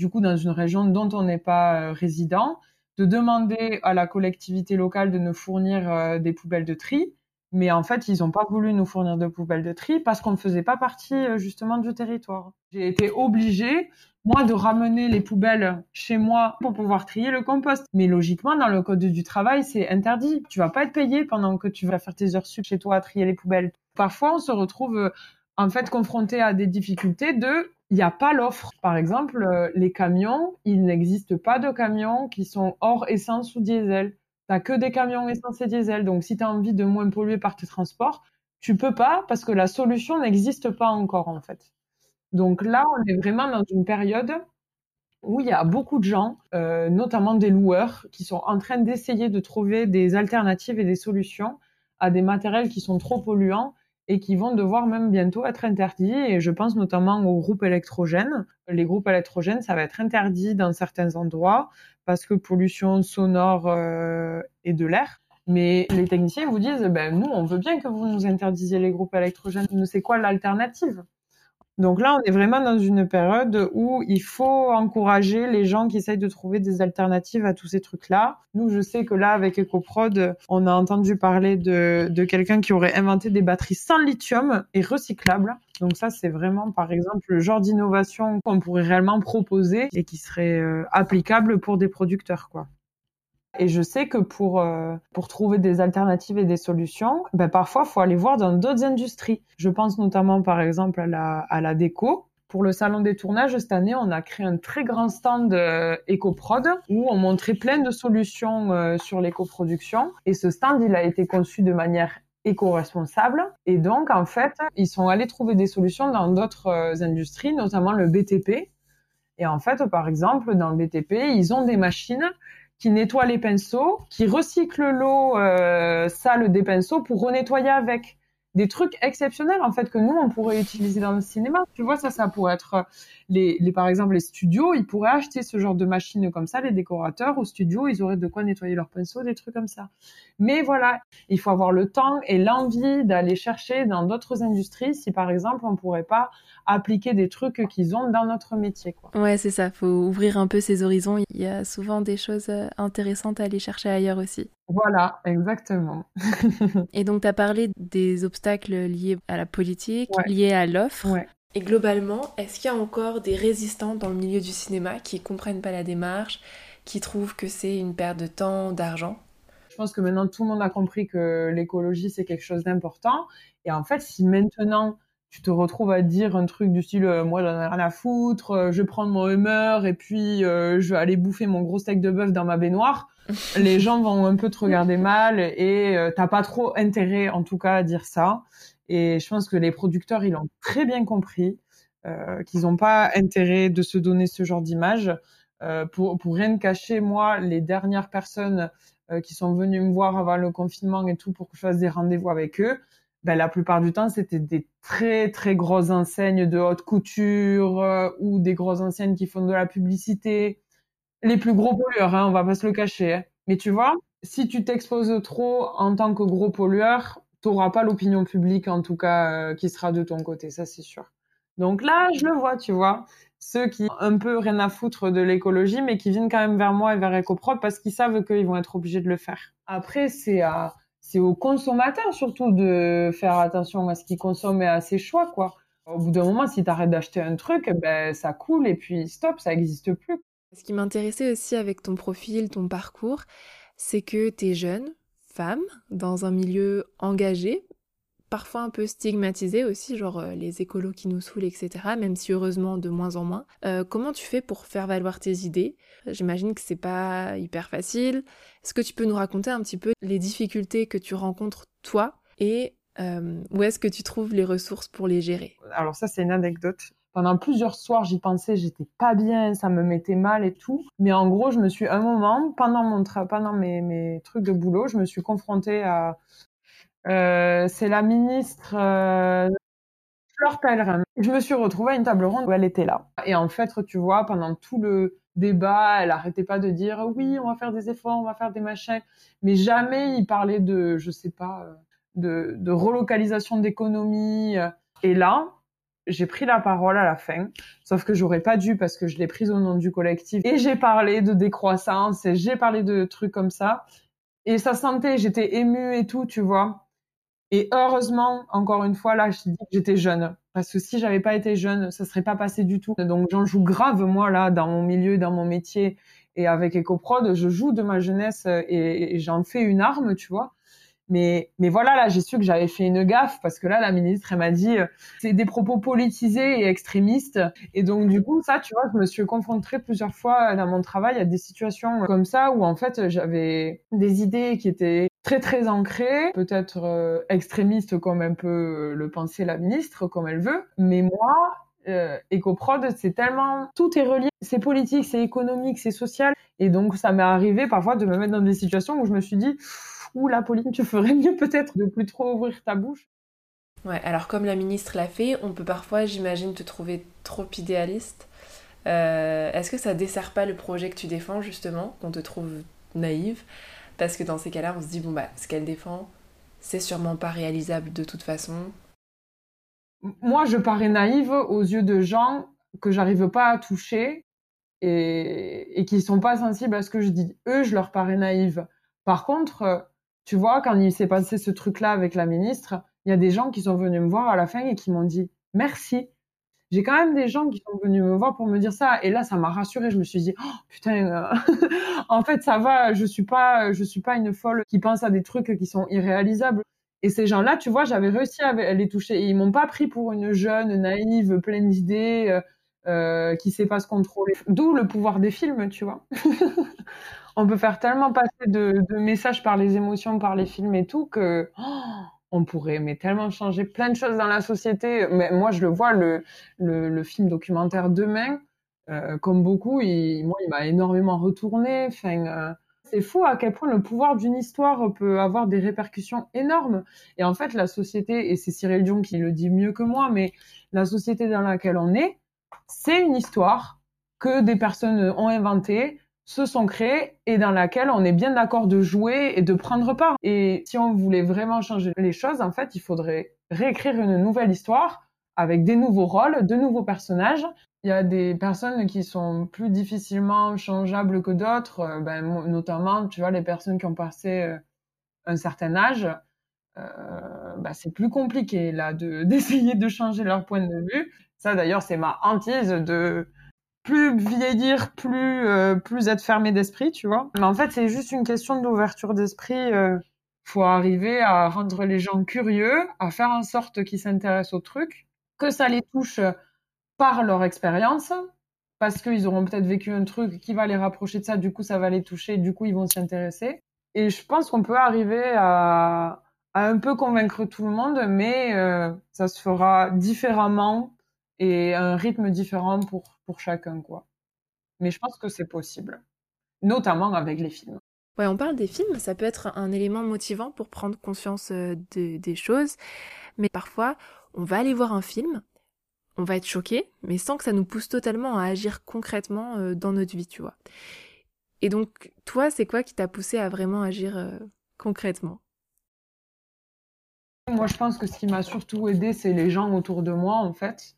du coup dans une région dont on n'est pas euh, résident, de demander à la collectivité locale de nous fournir euh, des poubelles de tri. Mais en fait, ils n'ont pas voulu nous fournir de poubelles de tri parce qu'on ne faisait pas partie euh, justement du territoire. J'ai été obligée moi, de ramener les poubelles chez moi pour pouvoir trier le compost. Mais logiquement, dans le code du travail, c'est interdit. Tu vas pas être payé pendant que tu vas faire tes heures sup chez toi à trier les poubelles. Parfois, on se retrouve euh, en fait confronté à des difficultés de il n'y a pas l'offre. Par exemple, euh, les camions, il n'existe pas de camions qui sont hors essence ou diesel. T'as que des camions essence et diesel. Donc, si tu as envie de moins polluer par tes transports, tu peux pas parce que la solution n'existe pas encore, en fait. Donc là, on est vraiment dans une période où il y a beaucoup de gens, euh, notamment des loueurs, qui sont en train d'essayer de trouver des alternatives et des solutions à des matériels qui sont trop polluants et qui vont devoir même bientôt être interdits. Et je pense notamment aux groupes électrogènes. Les groupes électrogènes, ça va être interdit dans certains endroits parce que pollution sonore euh, et de l'air. Mais les techniciens vous disent, ben, nous, on veut bien que vous nous interdisiez les groupes électrogènes. Mais c'est quoi l'alternative? Donc là, on est vraiment dans une période où il faut encourager les gens qui essayent de trouver des alternatives à tous ces trucs-là. Nous, je sais que là, avec EcoProd, on a entendu parler de, de quelqu'un qui aurait inventé des batteries sans lithium et recyclables. Donc ça, c'est vraiment, par exemple, le genre d'innovation qu'on pourrait réellement proposer et qui serait euh, applicable pour des producteurs, quoi. Et je sais que pour euh, pour trouver des alternatives et des solutions, ben parfois faut aller voir dans d'autres industries. Je pense notamment par exemple à la à la déco. Pour le salon des tournages cette année, on a créé un très grand stand euh, EcoProd où on montrait plein de solutions euh, sur l'éco-production. Et ce stand, il a été conçu de manière éco-responsable. Et donc, en fait, ils sont allés trouver des solutions dans d'autres euh, industries, notamment le BTP. Et en fait, par exemple, dans le BTP, ils ont des machines qui nettoient les pinceaux, qui recyclent l'eau euh, sale des pinceaux pour renettoyer avec des trucs exceptionnels en fait que nous on pourrait utiliser dans le cinéma. Tu vois ça, ça pourrait être les, les par exemple les studios, ils pourraient acheter ce genre de machines comme ça. Les décorateurs au studio, ils auraient de quoi nettoyer leurs pinceaux, des trucs comme ça. Mais voilà, il faut avoir le temps et l'envie d'aller chercher dans d'autres industries si par exemple on pourrait pas appliquer des trucs qu'ils ont dans notre métier. Quoi. Ouais, c'est ça. Faut ouvrir un peu ses horizons. Il y a souvent des choses euh, intéressantes à aller chercher ailleurs aussi. Voilà, exactement. [LAUGHS] et donc, tu as parlé des obstacles liés à la politique, liés à l'offre. Ouais. Et globalement, est-ce qu'il y a encore des résistants dans le milieu du cinéma qui comprennent pas la démarche, qui trouvent que c'est une perte de temps, d'argent? Je pense que maintenant tout le monde a compris que l'écologie c'est quelque chose d'important. Et en fait, si maintenant tu te retrouves à dire un truc du style euh, moi j'en ai rien à foutre, euh, je vais prendre mon humeur et puis euh, je vais aller bouffer mon gros steak de bœuf dans ma baignoire, [LAUGHS] les gens vont un peu te regarder mal et t'as pas trop intérêt en tout cas à dire ça. Et je pense que les producteurs ils l'ont très bien compris, qu'ils n'ont pas intérêt de se donner ce genre d'image. pour, pour rien cacher, moi, les dernières personnes qui sont venues me voir avant le confinement et tout pour que je fasse des rendez-vous avec eux, ben, la plupart du temps, c'était des très très grosses enseignes de haute couture euh, ou des grosses enseignes qui font de la publicité. Les plus gros pollueurs, hein, on va pas se le cacher. Hein. Mais tu vois, si tu t'exposes trop en tant que gros pollueur, t'auras pas l'opinion publique en tout cas euh, qui sera de ton côté, ça c'est sûr. Donc là, je le vois, tu vois, ceux qui un peu rien à foutre de l'écologie, mais qui viennent quand même vers moi et vers EcoProd parce qu'ils savent qu'ils vont être obligés de le faire. Après, c'est à c'est aux consommateurs surtout de faire attention à ce qu'ils consomment et à ses choix, quoi. Au bout d'un moment, si tu arrêtes d'acheter un truc, ben, ça coule et puis stop, ça n'existe plus. Ce qui m'intéressait aussi avec ton profil, ton parcours, c'est que tu es jeune, femme, dans un milieu engagé, parfois un peu stigmatisé aussi, genre euh, les écolos qui nous saoulent, etc., même si heureusement de moins en moins. Euh, comment tu fais pour faire valoir tes idées? J'imagine que c'est pas hyper facile. Est-ce que tu peux nous raconter un petit peu les difficultés que tu rencontres toi? Et euh, où est-ce que tu trouves les ressources pour les gérer? Alors ça c'est une anecdote. Pendant plusieurs soirs, j'y pensais, j'étais pas bien, ça me mettait mal et tout. Mais en gros, je me suis un moment, pendant mon pendant mes, mes trucs de boulot, je me suis confrontée à euh, c'est la ministre euh, Fleur. Je me suis retrouvée à une table ronde où elle était là. Et en fait, tu vois, pendant tout le débat, elle arrêtait pas de dire oui, on va faire des efforts, on va faire des machins, mais jamais il parlait de, je sais pas, de, de relocalisation d'économie. Et là, j'ai pris la parole à la fin, sauf que j'aurais pas dû parce que je l'ai prise au nom du collectif. Et j'ai parlé de décroissance et j'ai parlé de trucs comme ça. Et ça sentait, j'étais émue et tout, tu vois. Et heureusement, encore une fois, là, j'étais jeune. Parce que si j'avais pas été jeune, ça serait pas passé du tout. Donc j'en joue grave, moi, là, dans mon milieu, dans mon métier. Et avec EcoProd, je joue de ma jeunesse et j'en fais une arme, tu vois. Mais, mais voilà, là, j'ai su que j'avais fait une gaffe parce que là, la ministre, elle m'a dit, euh, c'est des propos politisés et extrémistes. Et donc, du coup, ça, tu vois, je me suis confrontée plusieurs fois dans mon travail à des situations comme ça où, en fait, j'avais des idées qui étaient très, très ancrées, peut-être euh, extrémistes comme un peu le pensait la ministre, comme elle veut. Mais moi, euh, EcoProd, c'est tellement tout est relié, c'est politique, c'est économique, c'est social, et donc ça m'est arrivé parfois de me mettre dans des situations où je me suis dit ou la Pauline, tu ferais mieux peut-être de plus trop ouvrir ta bouche. Ouais, alors comme la ministre l'a fait, on peut parfois, j'imagine, te trouver trop idéaliste. Euh, est-ce que ça dessert pas le projet que tu défends, justement, qu'on te trouve naïve? Parce que dans ces cas-là, on se dit, bon, bah, ce qu'elle défend, c'est sûrement pas réalisable de toute façon. Moi, je parais naïve aux yeux de gens que j'arrive pas à toucher et, et qui sont pas sensibles à ce que je dis. Eux, je leur parais naïve. Par contre, tu vois, quand il s'est passé ce truc-là avec la ministre, il y a des gens qui sont venus me voir à la fin et qui m'ont dit merci. j'ai quand même des gens qui sont venus me voir pour me dire ça. Et là, ça m'a rassurée. Je me suis dit, oh, putain, euh, [LAUGHS] en fait, ça va. Je suis pas, je suis pas une folle qui pense à des trucs qui sont irréalisables. Et ces gens-là, tu vois, j'avais réussi à les toucher. Et ils m'ont pas pris pour une jeune naïve, pleine d'idées, euh, euh qui sait pas se contrôler. D'où le pouvoir des films, tu vois. [LAUGHS] On peut faire tellement passer de, messages par les émotions, par les films et tout que. Oh, on pourrait mais tellement changer plein de choses dans la société. Mais moi, je le vois, le, le, film documentaire Demain, euh, comme beaucoup, il, moi, il m'a énormément retourné. Euh, c'est fou à quel point le pouvoir d'une histoire peut avoir des répercussions énormes. Et en fait, la société, et c'est Cyril Dion qui le dit mieux que moi, mais la société dans laquelle on est, c'est une histoire que des personnes ont inventée, se sont créés et dans laquelle on est bien d'accord de jouer et de prendre part. Et si on voulait vraiment changer les choses, en fait, il faudrait réécrire une nouvelle histoire avec des nouveaux rôles, de nouveaux personnages. Il y a des personnes qui sont plus difficilement changeables que d'autres, euh, ben, notamment, tu vois, les personnes qui ont passé euh, un certain âge. Euh, ben, c'est plus compliqué là de [LAUGHS] d'essayer de changer leur point de vue. Ça d'ailleurs c'est ma hantise de plus vieillir, plus euh, plus être fermé d'esprit, tu vois. Mais en fait, c'est juste une question d'ouverture d'esprit. Euh, faut arriver à rendre les gens curieux, à faire en sorte qu'ils s'intéressent au truc, que ça les touche par leur expérience, parce qu'ils auront peut-être vécu un truc qui va les rapprocher de ça, du coup ça va les toucher, du coup ils vont s'y intéresser. Et je pense qu'on peut arriver à, à, un peu convaincre tout le monde, mais euh, ça se fera différemment et un rythme différent pour, pour chacun, quoi. Mais je pense que c'est possible, notamment avec les films. Ouais, on parle des films, ça peut être un élément motivant pour prendre conscience euh, des choses, mais parfois, on va aller voir un film, on va être choqué, mais sans que ça nous pousse totalement à agir concrètement euh, dans notre vie, tu vois. Et donc, toi, c'est quoi qui t'a poussé à vraiment agir euh, concrètement? Moi, je pense que ce qui m'a surtout aidé, c'est les gens autour de moi, en fait.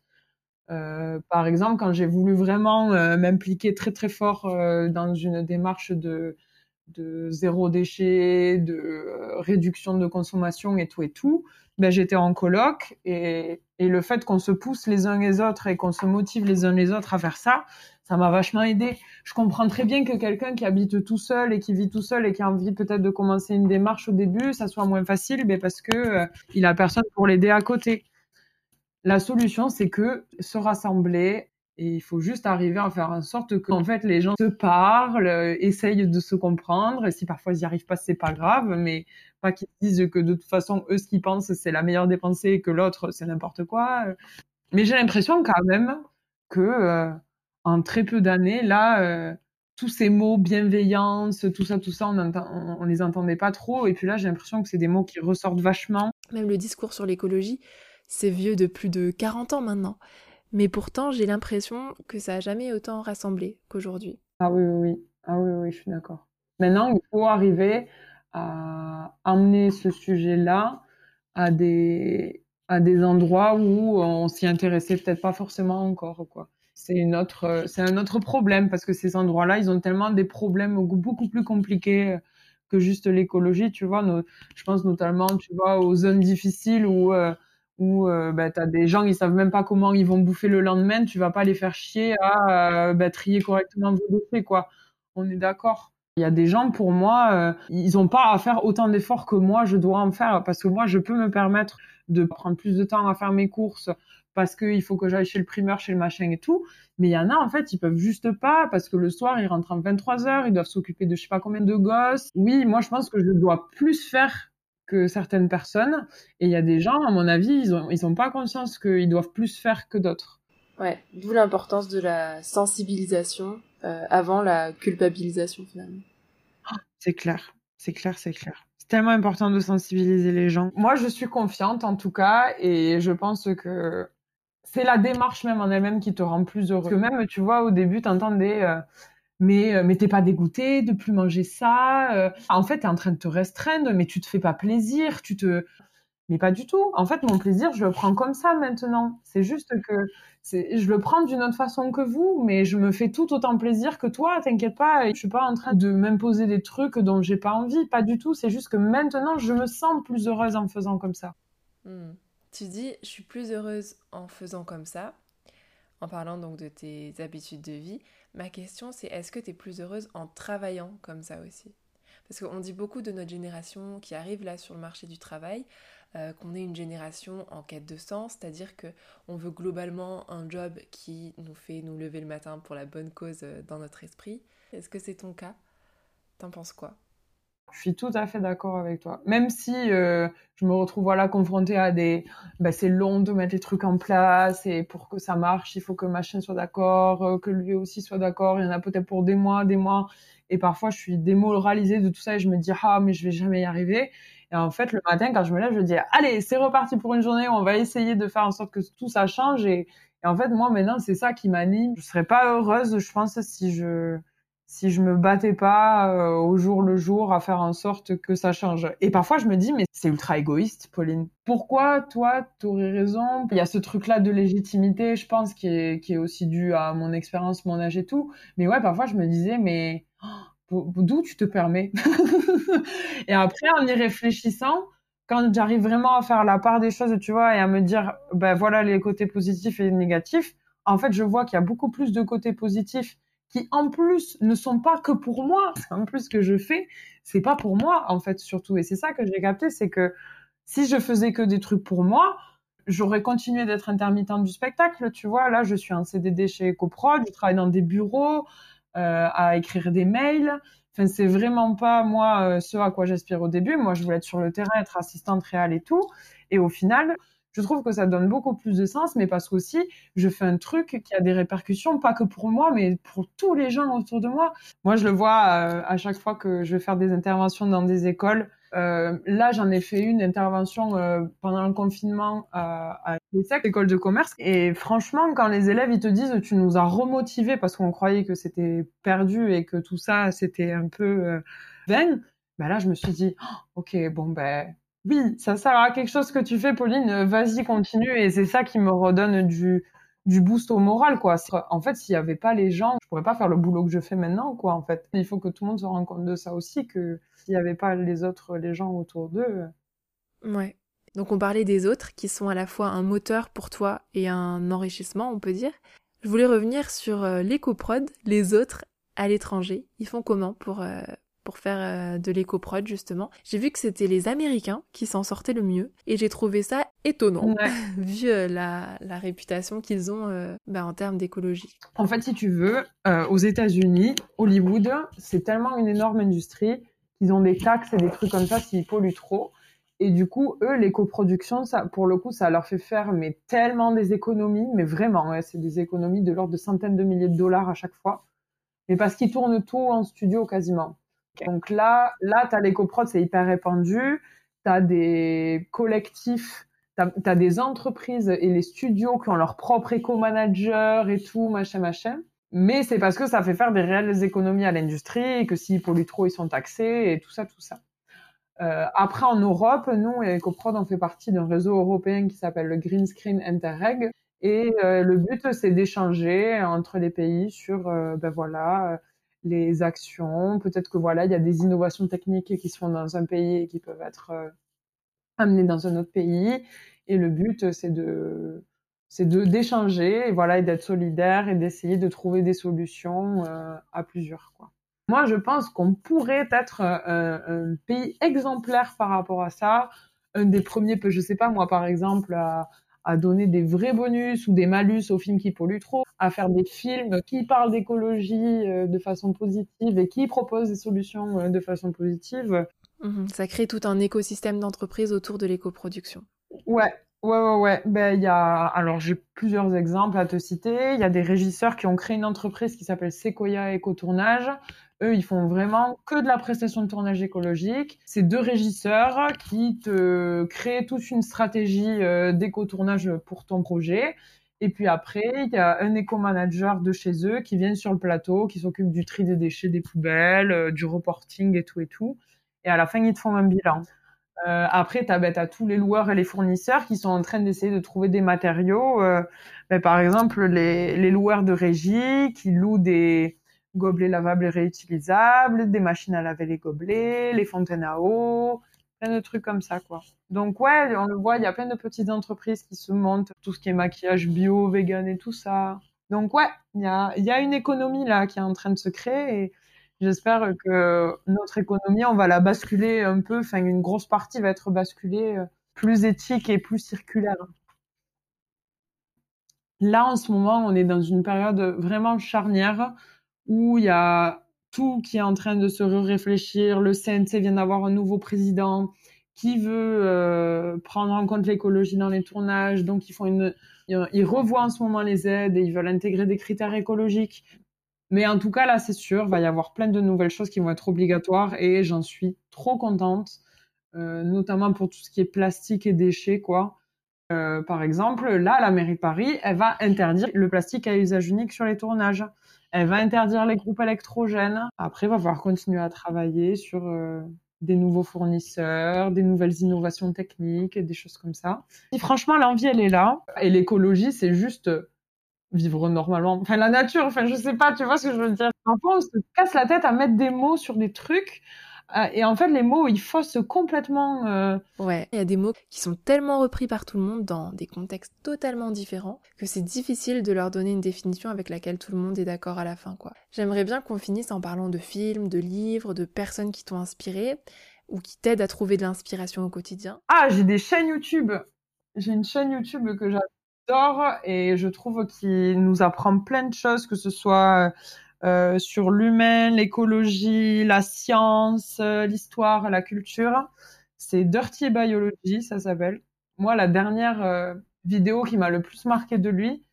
Euh, par exemple, quand j'ai voulu vraiment euh, m'impliquer très très fort euh, dans une démarche de, zéro déchet, de réduction de consommation et tout et tout, ben, j'étais en coloc et, le fait qu'on se pousse les uns les autres et qu'on se motive les uns les autres à faire ça, ça m'a vachement aidé. Je comprends très bien que quelqu'un qui habite tout seul et qui vit tout seul et qui a envie peut-être de commencer une démarche au début, ça soit moins facile, mais parce que il a personne pour l'aider à côté. La solution, c'est que se rassembler, et il faut juste arriver à faire en sorte que, en fait, les gens se parlent, euh, essayent de se comprendre. Et si parfois ils n'y arrivent pas, c'est pas grave, mais pas qu'ils disent que de toute façon, eux, ce qu'ils pensent, c'est la meilleure des pensées et que l'autre, c'est n'importe quoi. Mais j'ai l'impression quand même que, euh, en très peu d'années, là, euh, tous ces mots bienveillance, tout ça, tout ça, on, entend, on les entendait pas trop. Et puis là, j'ai l'impression que c'est des mots qui ressortent vachement. Même le discours sur l'écologie, c'est vieux de plus de 40 ans maintenant. Mais pourtant, j'ai l'impression que ça a jamais autant rassemblé qu'aujourd'hui. Ah oui, oui, oui. Ah oui, oui, je suis d'accord. Maintenant, il faut arriver à amener ce sujet-là à des, à des endroits où on s'y intéressait peut-être pas forcément encore, quoi. C'est une autre, c'est un autre problème parce que ces endroits-là, ils ont tellement des problèmes beaucoup plus compliqués que juste l'écologie, tu vois. je pense notamment, tu vois, aux zones difficiles où euh, où euh, bah, tu as des gens qui savent même pas comment ils vont bouffer le lendemain, tu vas pas les faire chier à euh, bah, trier correctement vos dossiers, quoi. On est d'accord. Il y a des gens, pour moi, euh, ils ont pas à faire autant d'efforts que moi, je dois en faire, parce que moi, je peux me permettre de prendre plus de temps à faire mes courses, parce qu'il faut que j'aille chez le primeur, chez le machin et tout. Mais il y en a, en fait, ils peuvent juste pas, parce que le soir, ils rentrent en 23 heures, ils doivent s'occuper de je sais pas combien de gosses. Oui, moi, je pense que je dois plus faire que certaines personnes. Et il y a des gens, à mon avis, ils ont, ils ont pas conscience qu'ils doivent plus faire que d'autres. Ouais, d'où l'importance de la sensibilisation euh, avant la culpabilisation finalement. c'est clair, c'est clair, c'est clair. C'est tellement important de sensibiliser les gens. Moi, je suis confiante en tout cas, et je pense que c'est la démarche même en elle-même qui te rend plus heureux. Parce que même, tu vois, au début, t'entendais euh, mais euh, mais t'es pas dégoûté de plus manger ça euh? en fait t'es en train de te restreindre mais tu te fais pas plaisir tu te mais pas du tout en fait mon plaisir je le prends comme ça maintenant c'est juste que je le prends d'une autre façon que vous mais je me fais tout autant plaisir que toi t'inquiète pas je suis pas en train de m'imposer des trucs dont j'ai pas envie pas du tout c'est juste que maintenant je me sens plus heureuse en faisant comme ça hmm. tu dis je suis plus heureuse en faisant comme ça en parlant donc de tes habitudes de vie. Ma question c'est est-ce que tu es plus heureuse en travaillant comme ça aussi? Parce qu'on dit beaucoup de notre génération qui arrive là sur le marché du travail, euh, qu'on est une génération en quête de sens, c'est-à-dire que on veut globalement un job qui nous fait nous lever le matin pour la bonne cause euh, dans notre esprit. Est-ce que c'est ton cas? T'en penses quoi? Je suis tout à fait d'accord avec toi. Même si euh, je me retrouve voilà confrontée à des, bah, c'est long de mettre les trucs en place et pour que ça marche, il faut que machin soit d'accord, euh, que lui aussi soit d'accord. Il y en a peut-être pour des mois, des mois. Et parfois, je suis démoralisée de tout ça et je me dis ah mais je vais jamais y arriver. Et en fait, le matin, quand je me lève, je dis allez, c'est reparti pour une journée. On va essayer de faire en sorte que tout ça change. Et, et en fait, moi maintenant, c'est ça qui m'anime. Je serais pas heureuse, je pense, si je si je me battais pas euh, au jour le jour à faire en sorte que ça change. Et parfois je me dis mais c'est ultra égoïste Pauline. Pourquoi toi tu aurais raison? Il y a ce truc là de légitimité, je pense qui est qui est aussi dû à mon expérience, mon âge et tout. Mais ouais, parfois je me disais mais oh, d'où tu te permets? [LAUGHS] Et après en y réfléchissant, quand j'arrive vraiment à faire la part des choses, tu vois, et à me dire ben voilà les côtés positifs et négatifs, en fait, je vois qu'il y a beaucoup plus de côtés positifs qui en plus ne sont pas que pour moi. [LAUGHS] En plus, ce que je fais, c'est pas pour moi, en fait, surtout. Et c'est ça que j'ai capté, c'est que si je faisais que des trucs pour moi, j'aurais continué d'être intermittente du spectacle, tu vois. Là, je suis en CDD chez EcoProd, je travaille dans des bureaux, euh, à écrire des mails. Enfin, c'est vraiment pas moi euh, ce à quoi j'aspire au début. Moi, je voulais être sur le terrain, être assistante réelle et tout. Et au final, je trouve que ça donne beaucoup plus de sens, mais parce qu'aussi, je fais un truc qui a des répercussions, pas que pour moi, mais pour tous les gens autour de moi. Moi, je le vois euh, à chaque fois que je vais faire des interventions dans des écoles. Euh, là, j'en ai fait une intervention euh, pendant le confinement à, l'école de commerce. Et franchement, quand les élèves ils te disent tu nous as remotivés parce qu'on croyait que c'était perdu et que tout ça c'était un peu vain, ben là, je me suis dit oh, ok, bon ben oui, ça sert à quelque chose que tu fais, Pauline. Vas-y, continue. Et c'est ça qui me redonne du, boost au moral, quoi. En fait, s'il n'y avait pas les gens, je pourrais pas faire le boulot que je fais maintenant, quoi, en fait. Il faut que tout le monde se rende compte de ça aussi, que s'il n'y avait pas les autres, les gens autour d'eux. Euh. Ouais. Donc, on parlait des autres qui sont à la fois un moteur pour toi et un enrichissement, on peut dire. Je voulais revenir sur euh, l'éco-prod, les autres à l'étranger. Ils font comment pour, euh, pour faire euh, de l'éco-prod justement. J'ai vu que c'était les Américains qui s'en sortaient le mieux et j'ai trouvé ça étonnant [LAUGHS] vu euh, la, réputation qu'ils ont euh, bah, en termes d'écologie. En fait, si tu veux, aux États-Unis, Hollywood, c'est tellement une énorme industrie qu'ils ont des taxes et des trucs comme ça s'ils polluent trop. Et du coup, eux, l'éco-production, ça, pour le coup, ça leur fait faire mais tellement des économies, mais vraiment, c'est des économies de l'ordre de centaines de milliers de dollars à chaque fois. Mais parce qu'ils tournent tout en studio quasiment. Donc là, là, tu as l'éco-prod, c'est hyper répandu. Tu as des collectifs, tu as, des entreprises et les studios qui ont leur propre éco-manager et tout, machin, machin. Mais c'est parce que ça fait faire des réelles économies à l'industrie et que s'ils polluent trop, ils sont taxés et tout ça, tout ça. Euh, après, en Europe, nous, EcoProd, on fait partie d'un réseau européen qui s'appelle le Green Screen Interreg. Et euh, le but, c'est d'échanger entre les pays sur, euh, ben voilà, les actions. Peut-être que voilà, il y a des innovations techniques qui se font dans un pays et qui peuvent être euh, amenées dans un autre pays. Et le but, c'est de c'est de d'échanger et voilà et d'être solidaire et d'essayer de trouver des solutions euh, à plusieurs quoi. Moi, je pense qu'on pourrait être euh, un, pays exemplaire par rapport à ça. Un des premiers, je sais pas moi par exemple, à, à donner des vrais bonus ou des malus aux films qui polluent trop, à faire des films qui parlent d'écologie euh, de façon positive et qui proposent des solutions euh, de façon positive. Mhm. ça crée tout un écosystème d'entreprises autour de l'éco-production. Ouais, Ouais, ouais, ouais. Ben, il y a, alors j'ai plusieurs exemples à te citer. Il y a des régisseurs qui ont créé une entreprise qui s'appelle Sequoia Éco-Tournage. Eux, ils font vraiment que de la prestation de tournage écologique. C'est deux régisseurs qui te créent toute une stratégie euh, d'éco-tournage pour ton projet. Et puis après, il y a un éco-manager de chez eux qui vient sur le plateau, qui s'occupe du tri des déchets, des poubelles, euh, du reporting et tout et tout. Et à la fin, ils te font un bilan. Euh, après, tu as, ben, tous les loueurs et les fournisseurs qui sont en train d'essayer de trouver des matériaux. Euh, ben, par exemple, les, les, loueurs de régie qui louent des gobelets lavables et réutilisables, des machines à laver les gobelets, les fontaines à eau, plein de trucs comme ça, quoi. Donc ouais, on le voit, il y a plein de petites entreprises qui se montent, tout ce qui est maquillage bio, vegan et tout ça. Donc ouais, il y a, une économie là qui est en train de se créer et j'espère que notre économie, on va la basculer un peu, enfin une grosse partie va être basculée euh, plus éthique et plus circulaire. Là, en ce moment, on est dans une période vraiment charnière où il y a tout qui est en train de se réfléchir. Le CNC vient d'avoir un nouveau président qui veut euh, prendre en compte l'écologie dans les tournages. Donc, ils font une, ils revoient en ce moment les aides et ils veulent intégrer des critères écologiques. Mais en tout cas, là, c'est sûr, il va y avoir plein de nouvelles choses qui vont être obligatoires et j'en suis trop contente, euh, notamment pour tout ce qui est plastique et déchets, quoi. Euh, par exemple, là, la mairie de Paris, elle va interdire le plastique à usage unique sur les tournages. Elle va interdire les groupes électrogènes. Après, il va falloir continuer à travailler sur euh, des nouveaux fournisseurs, des nouvelles innovations techniques, des choses comme ça. Et franchement, l'envie, elle est là. Et l'écologie, c'est juste vivre normalement. Enfin, la nature, enfin, je sais pas, tu vois ce que je veux dire. Parfois, on se casse la tête à mettre des mots sur des trucs. Euh, et en fait, les mots, ils faussent complètement. Euh... Ouais, il y a des mots qui sont tellement repris par tout le monde dans des contextes totalement différents que c'est difficile de leur donner une définition avec laquelle tout le monde est d'accord à la fin, quoi. J'aimerais bien qu'on finisse en parlant de films, de livres, de personnes qui t'ont inspiré ou qui t'aident à trouver de l'inspiration au quotidien. Ah, j'ai des chaînes YouTube. J'ai une chaîne YouTube que j'adore et je trouve qu'il nous apprend plein de choses, que ce soit euh, sur l'humain, l'écologie, la science, euh, l'histoire, la culture. C'est Dirty Biology, ça s'appelle. Moi, la dernière euh, vidéo qui m'a le plus marqué de lui,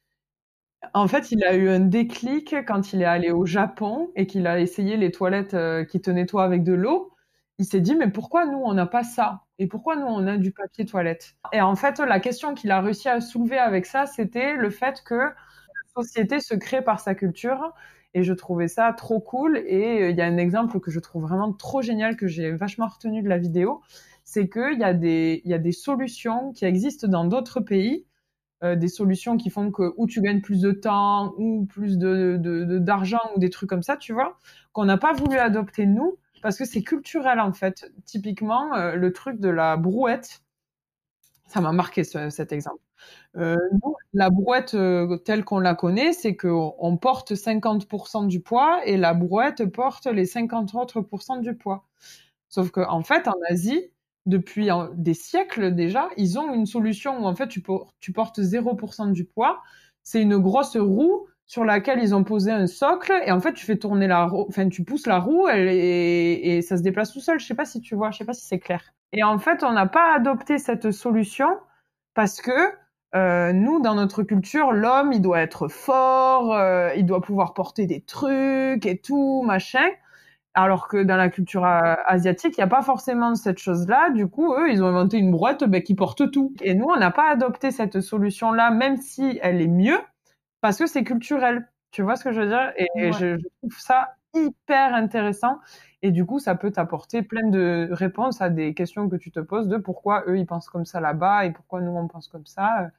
en fait, il a eu un déclic quand il est allé au Japon et qu'il a essayé les toilettes qui te nettoient avec de l'eau. Il s'est dit, mais pourquoi nous, on n'a pas ça? Et pourquoi nous, on a du papier toilette? Et en fait, la question qu'il a réussi à soulever avec ça, c'était le fait que la société se crée par sa culture. Et je trouvais ça trop cool. Et euh, il y a un exemple que je trouve vraiment trop génial, que j'ai vachement retenu de la vidéo. C'est qu'il y, a des, y a des solutions qui existent dans d'autres pays. Euh, des solutions qui font que ou tu gagnes plus de temps ou plus de d'argent ou des trucs comme ça, tu vois, qu'on n'a pas voulu adopter nous parce que c'est culturel en fait. Typiquement, euh, le truc de la brouette, ça m'a marqué cet exemple. Euh, la brouette euh, telle qu'on la connaît, c'est qu'on porte 50% du poids et la brouette porte les 50 autres du poids. Sauf qu'en en fait, en Asie, depuis des siècles déjà, ils ont une solution où en fait tu, portes 0% du poids. C'est une grosse roue sur laquelle ils ont posé un socle et en fait tu fais tourner la roue, enfin tu pousses la roue et, ça se déplace tout seul. Je sais pas si tu vois, je sais pas si c'est clair. Et en fait on n'a pas adopté cette solution parce que euh, nous dans notre culture l'homme il doit être fort, euh, il doit pouvoir porter des trucs et tout machin. Alors que dans la culture asiatique, il n'y a pas forcément cette chose-là. Du coup, eux, ils ont inventé une brouette ben, qui porte tout. Et nous, on n'a pas adopté cette solution-là, même si elle est mieux parce que c'est culturel. Tu vois ce que je veux dire? Et, je, trouve ça hyper intéressant. Et du coup, ça peut t'apporter plein de réponses à des questions que tu te poses de pourquoi eux, ils pensent comme ça là-bas et pourquoi nous, on pense comme ça.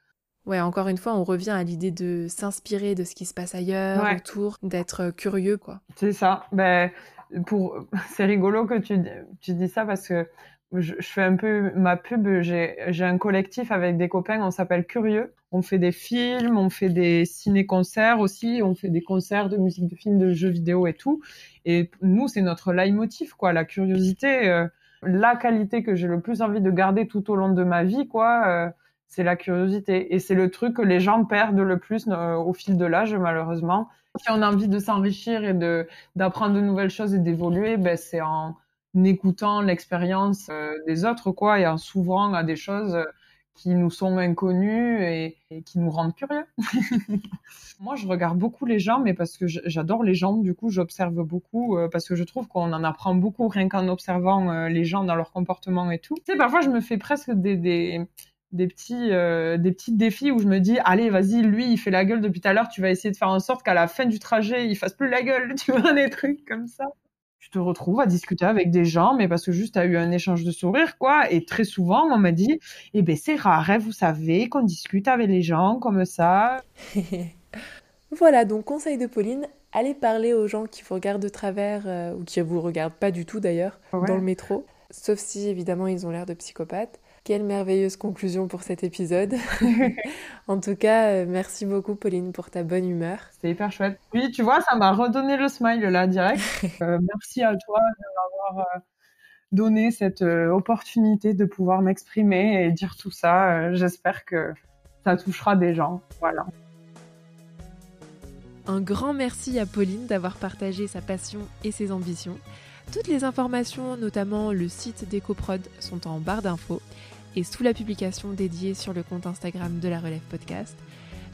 Ouais, encore une fois, on revient à l'idée de s'inspirer de ce qui se passe ailleurs, autour, d'être curieux, quoi. C'est ça. Ben, pour... [LAUGHS] C'est rigolo que tu, tu dis ça parce que je, fais un peu ma pub. J'ai un collectif avec des copains, on s'appelle Curieux. On fait des films, on fait des ciné-concerts aussi, on fait des concerts de musique de film, de jeux vidéo et tout. Et nous, c'est notre leitmotiv, quoi, la curiosité. Euh, la qualité que j'ai le plus envie de garder tout au long de ma vie, quoi, euh, c'est la curiosité. Et c'est le truc que les gens perdent le plus euh, au fil de l'âge, malheureusement. Si on a envie de s'enrichir et d'apprendre de nouvelles choses et d'évoluer, ben, c'est en écoutant l'expérience euh, des autres, quoi, et en s'ouvrant à des choses euh, qui nous sont inconnues et, qui nous rendent curieux. [LAUGHS] Moi, je regarde beaucoup les gens, mais parce que j'adore les gens, du coup, j'observe beaucoup, euh, parce que je trouve qu'on en apprend beaucoup rien qu'en observant les gens dans leur comportement et tout. Tu sais, parfois, je me fais presque des, des, des petits, des petits défis où je me dis, allez, vas-y, lui, il fait la gueule depuis tout à l'heure, tu vas essayer de faire en sorte qu'à la fin du trajet, il fasse plus la gueule, [LAUGHS] tu vois, des trucs comme ça te retrouves à discuter avec des gens, mais parce que juste tu as eu un échange de sourires, quoi. Et très souvent, on m'a dit, eh ben c'est rare, hein, vous savez, qu'on discute avec les gens comme ça. [LAUGHS] voilà, donc conseil de Pauline, allez parler aux gens qui vous regardent de travers, euh, ou qui vous regardent pas du tout d'ailleurs, dans le métro. Sauf si, évidemment, ils ont l'air de psychopathes. Quelle merveilleuse conclusion pour cet épisode. [LAUGHS] en tout cas, euh, merci beaucoup Pauline pour ta bonne humeur. C'était hyper chouette. Oui, tu vois, ça m'a redonné le smile là direct. [LAUGHS] Euh, merci à toi de m'avoir euh, donné cette opportunité de pouvoir m'exprimer et dire tout ça. J'espère que ça touchera des gens. Voilà. Un grand merci à Pauline d'avoir partagé sa passion et ses ambitions. Toutes les informations, notamment le site d'EcoProd, sont en barre d'infos et sous la publication dédiée sur le compte Instagram de la Relève Podcast.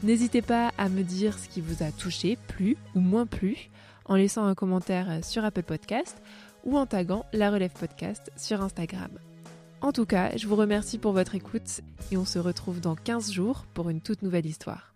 N'hésitez pas à me dire ce qui vous a touché, plu ou moins plu, en laissant un commentaire sur Apple Podcast ou en taguant la Relève Podcast sur Instagram. En tout cas, je vous remercie pour votre écoute et on se retrouve dans 15 jours pour une toute nouvelle histoire.